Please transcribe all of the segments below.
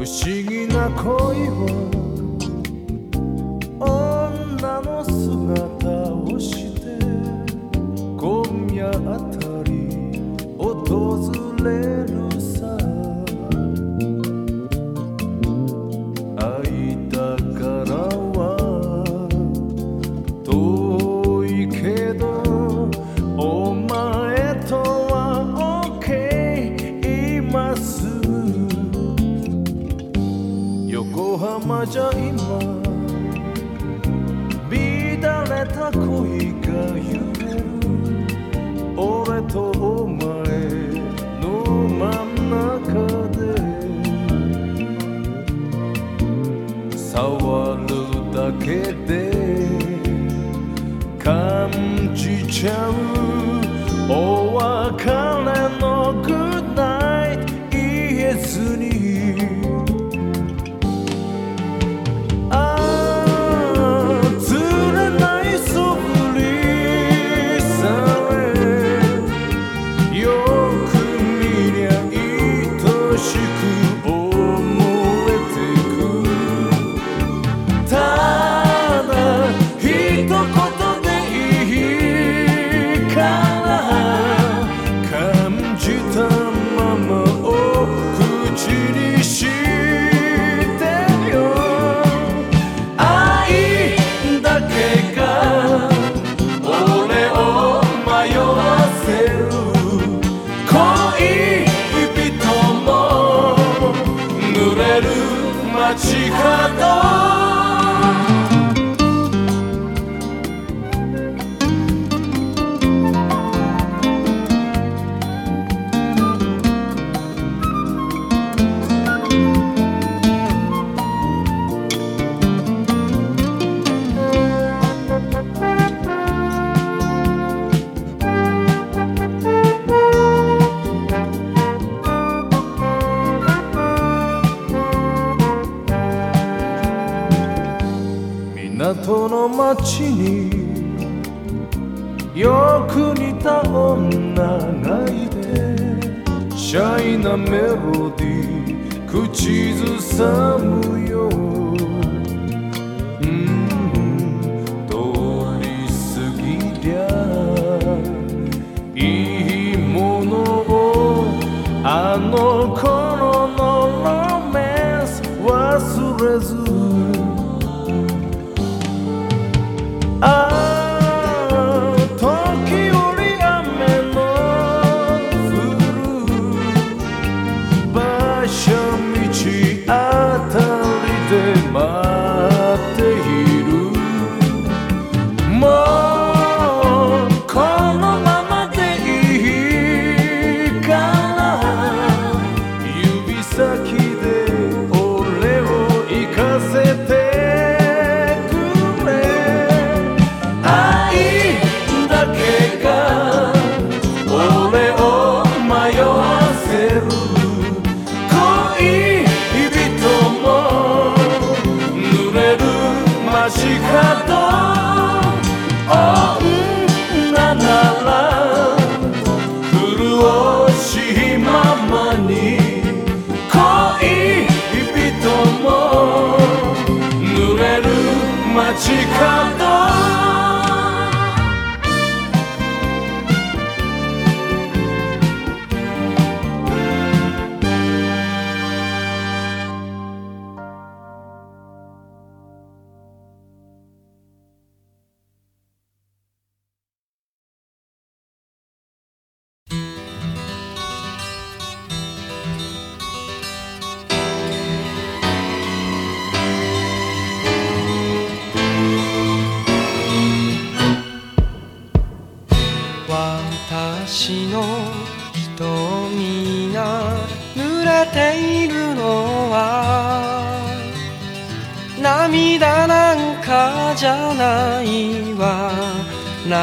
不思議な恋を情今乱れた恋が揺れる俺とお前の真ん中で触る。だけで感じちゃう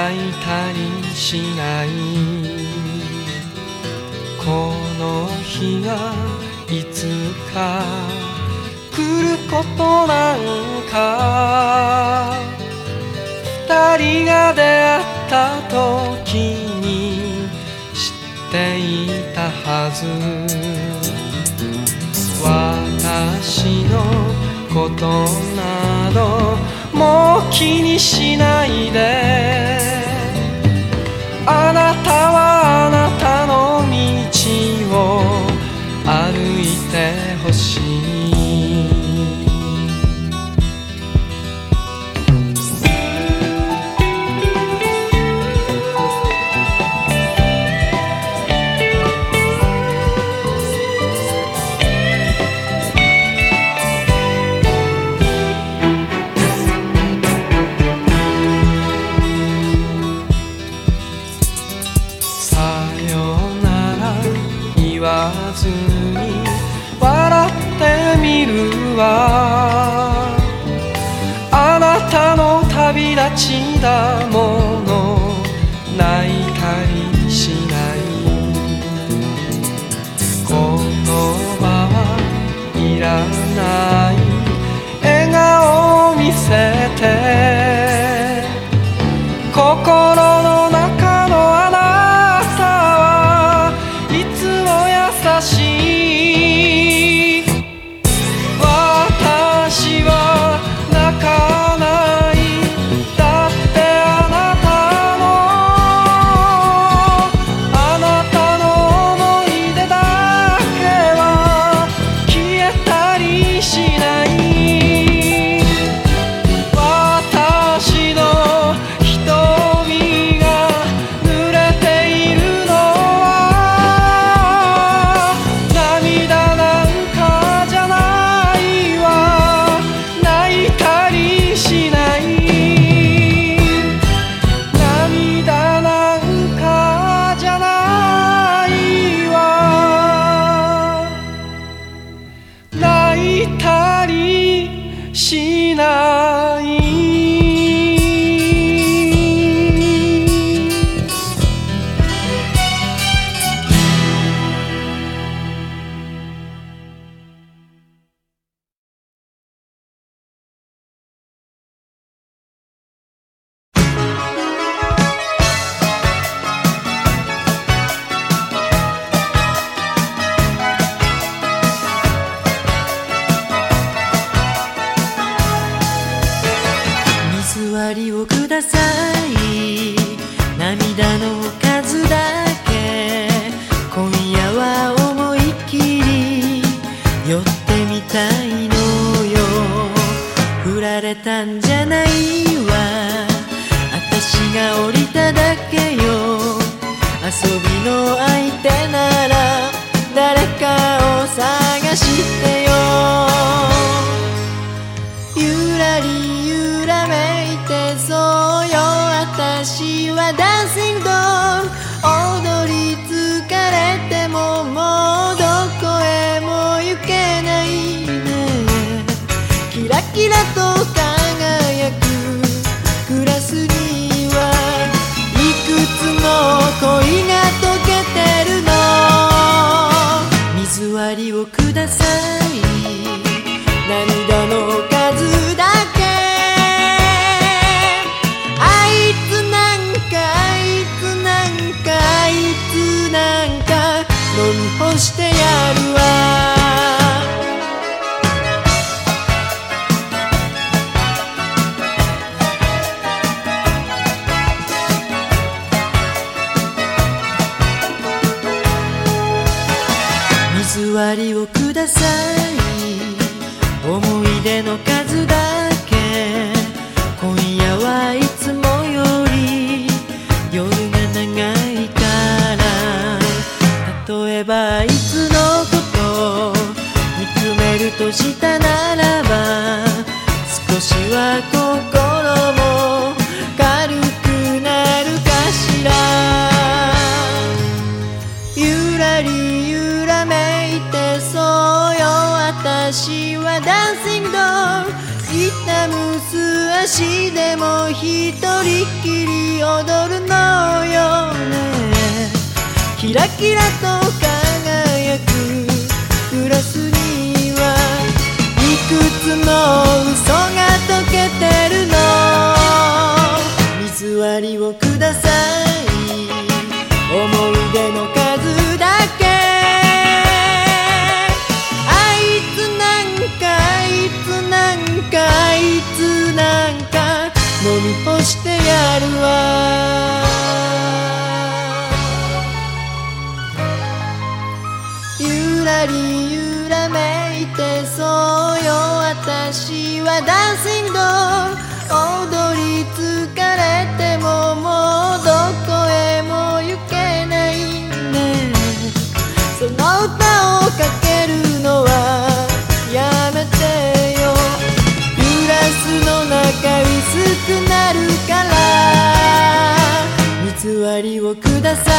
泣いたりしない。この日がいつか来ることなんか。二人が出会った時に知っていたはず。私のことなどもう気にしないで。あなたはあなたの道を歩いてほしい。キラと輝くグラスにはいくつも嘘が溶けてるの？水割りをください。思い出の数だけ。あいつなんかあいつなんかあいつなんか飲み干してやるわ。り揺らめいてそうよ。私はダンシング。ドール踊り疲れてももうどこへも行けないね。その歌をかけるのはやめてよ。グラスの中薄くなるから。偽りをくださ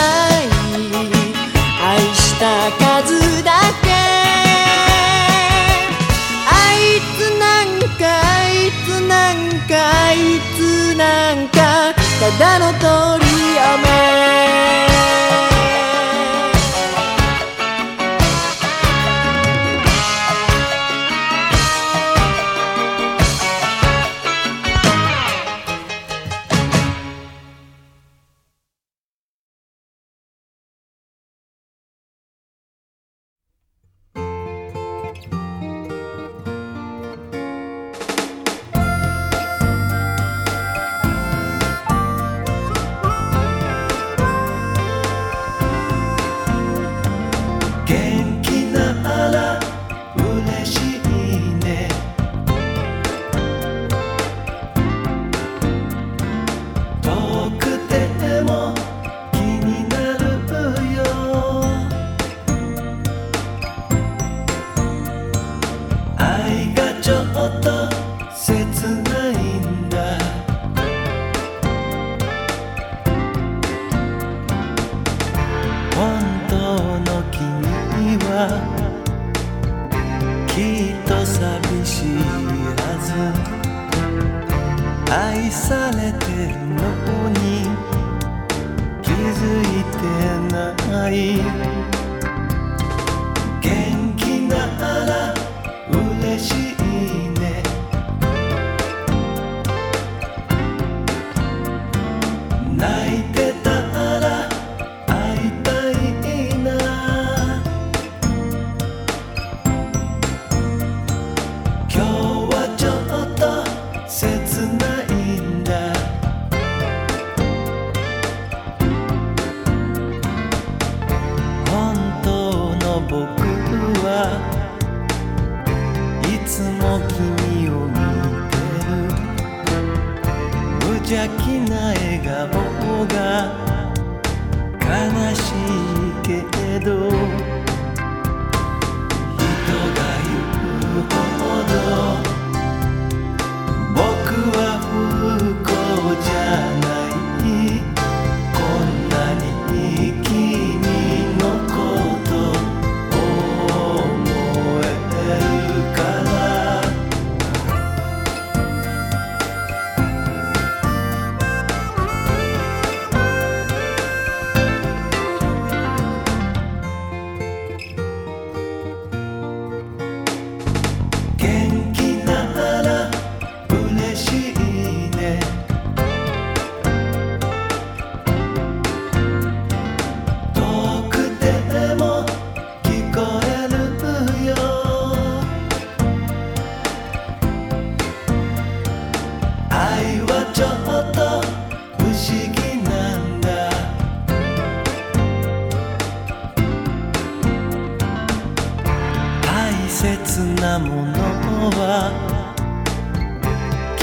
い。愛した数だけ。あいつなんかあいつなんかあいつなんかただの通り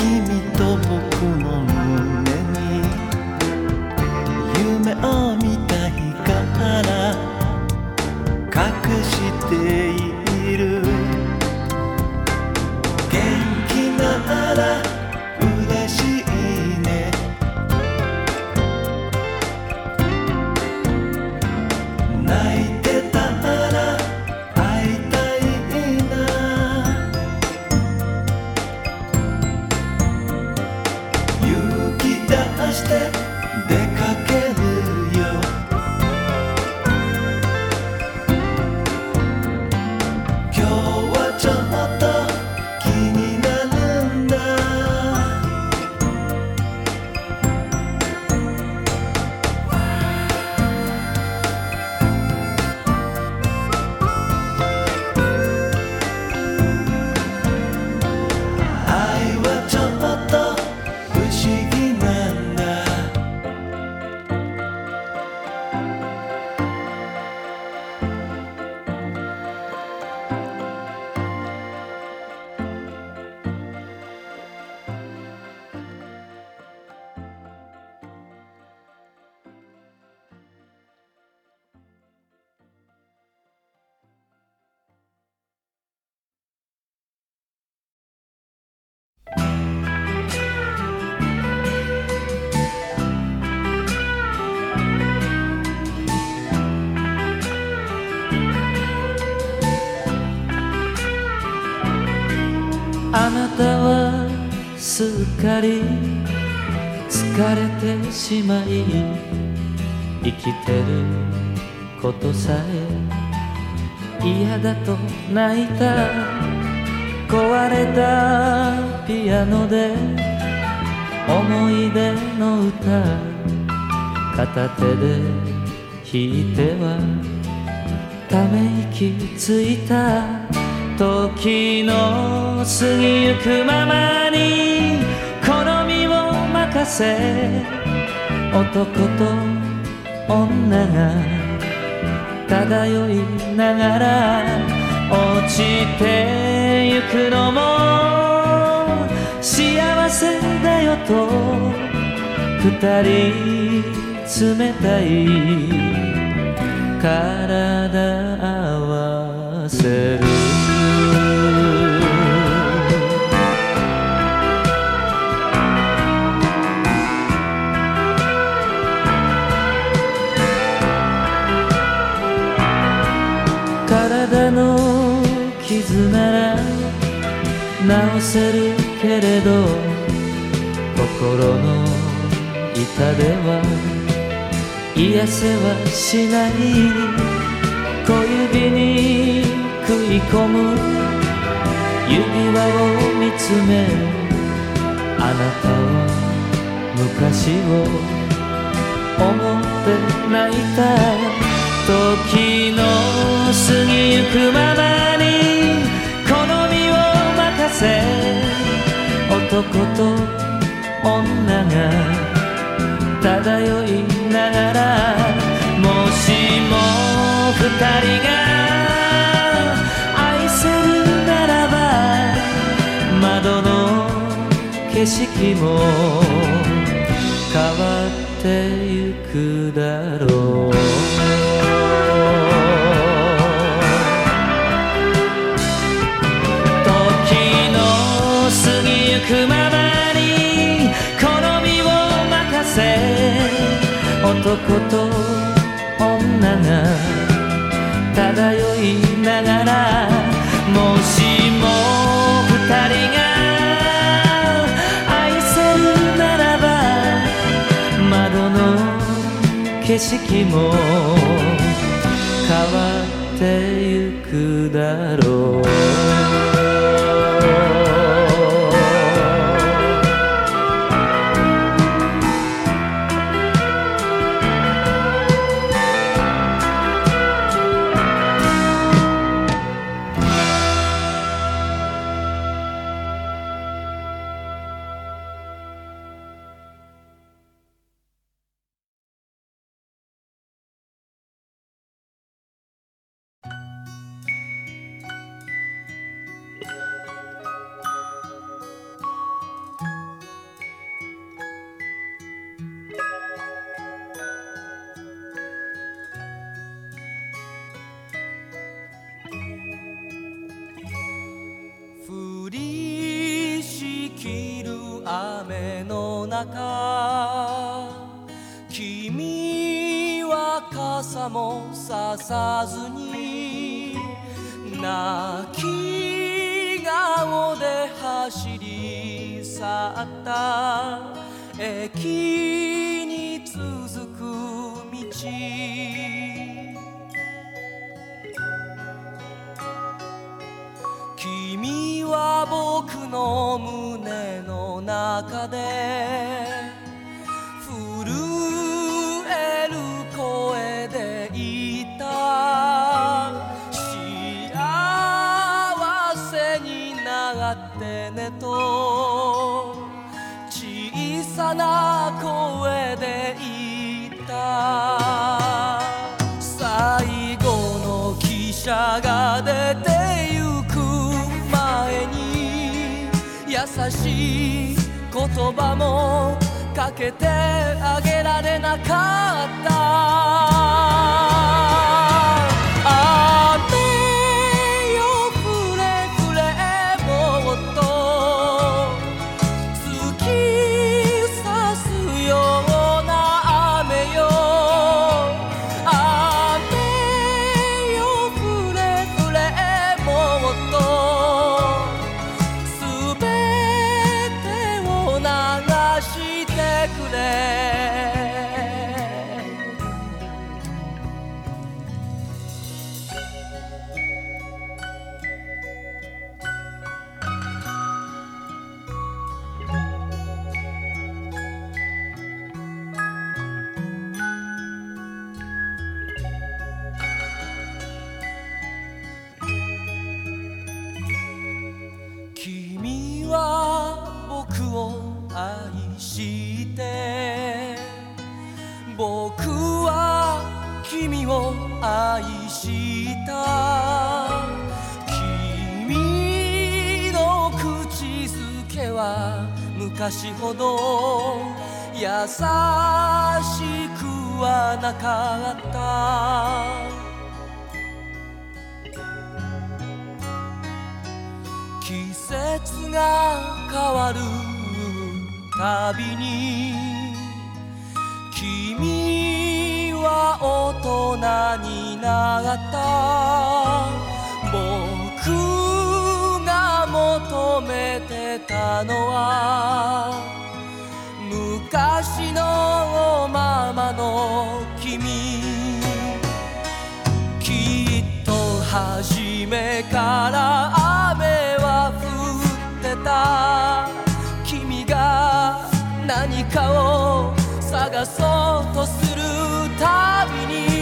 君と僕かり疲れてしまい生きてることさえ嫌だと泣いた壊れたピアノで思い出の歌片手で弾いてはため息ついた時の過ぎゆくままにせ男と女が漂いながら落ちてゆくのも幸せだよと二人冷たい体合わせる。治せるけれど心の痛では癒せはしない。小指に食い込む指輪を見つめあなたは昔を思って泣いた。時の過ぎゆくままにせ男と女が漂いながらもしも二人が愛せるならば窓の景色も変わってゆくだろう。男と女が漂いながらもしも二人が愛せるならば窓の景色も変わってゆくだろう。走り去った。駅に続く道。君は僕の胸の中でさな声で言った最後の汽車が出てゆく前に優しい言葉もかけてあげられなかった。が変わるたびに君は大人になった。僕が求めてたのは昔のままの君。きっと初めからかを探そうとするたびに